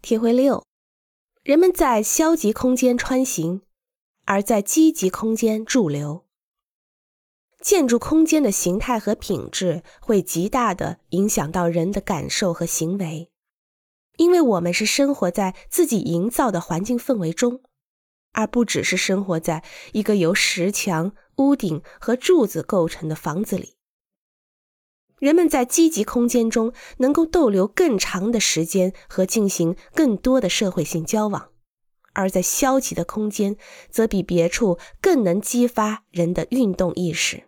体会六：人们在消极空间穿行，而在积极空间驻留。建筑空间的形态和品质会极大的影响到人的感受和行为，因为我们是生活在自己营造的环境氛围中，而不只是生活在一个由石墙、屋顶和柱子构成的房子里。人们在积极空间中能够逗留更长的时间和进行更多的社会性交往，而在消极的空间则比别处更能激发人的运动意识。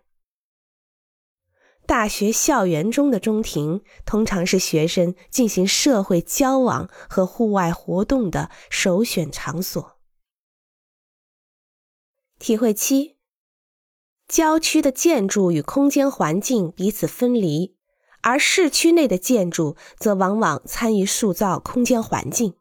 大学校园中的中庭通常是学生进行社会交往和户外活动的首选场所。体会七。郊区的建筑与空间环境彼此分离，而市区内的建筑则往往参与塑造空间环境。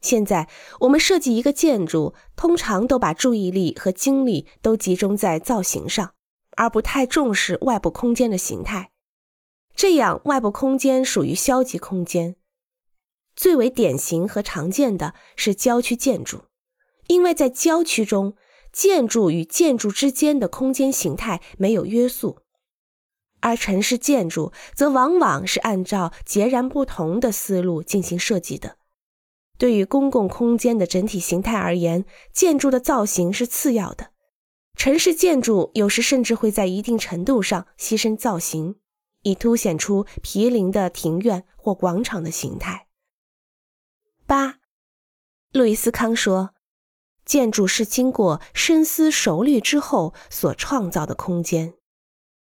现在，我们设计一个建筑，通常都把注意力和精力都集中在造型上，而不太重视外部空间的形态。这样，外部空间属于消极空间。最为典型和常见的是郊区建筑，因为在郊区中。建筑与建筑之间的空间形态没有约束，而城市建筑则往往是按照截然不同的思路进行设计的。对于公共空间的整体形态而言，建筑的造型是次要的。城市建筑有时甚至会在一定程度上牺牲造型，以凸显出毗邻的庭院或广场的形态。八，路易斯康说。建筑是经过深思熟虑之后所创造的空间。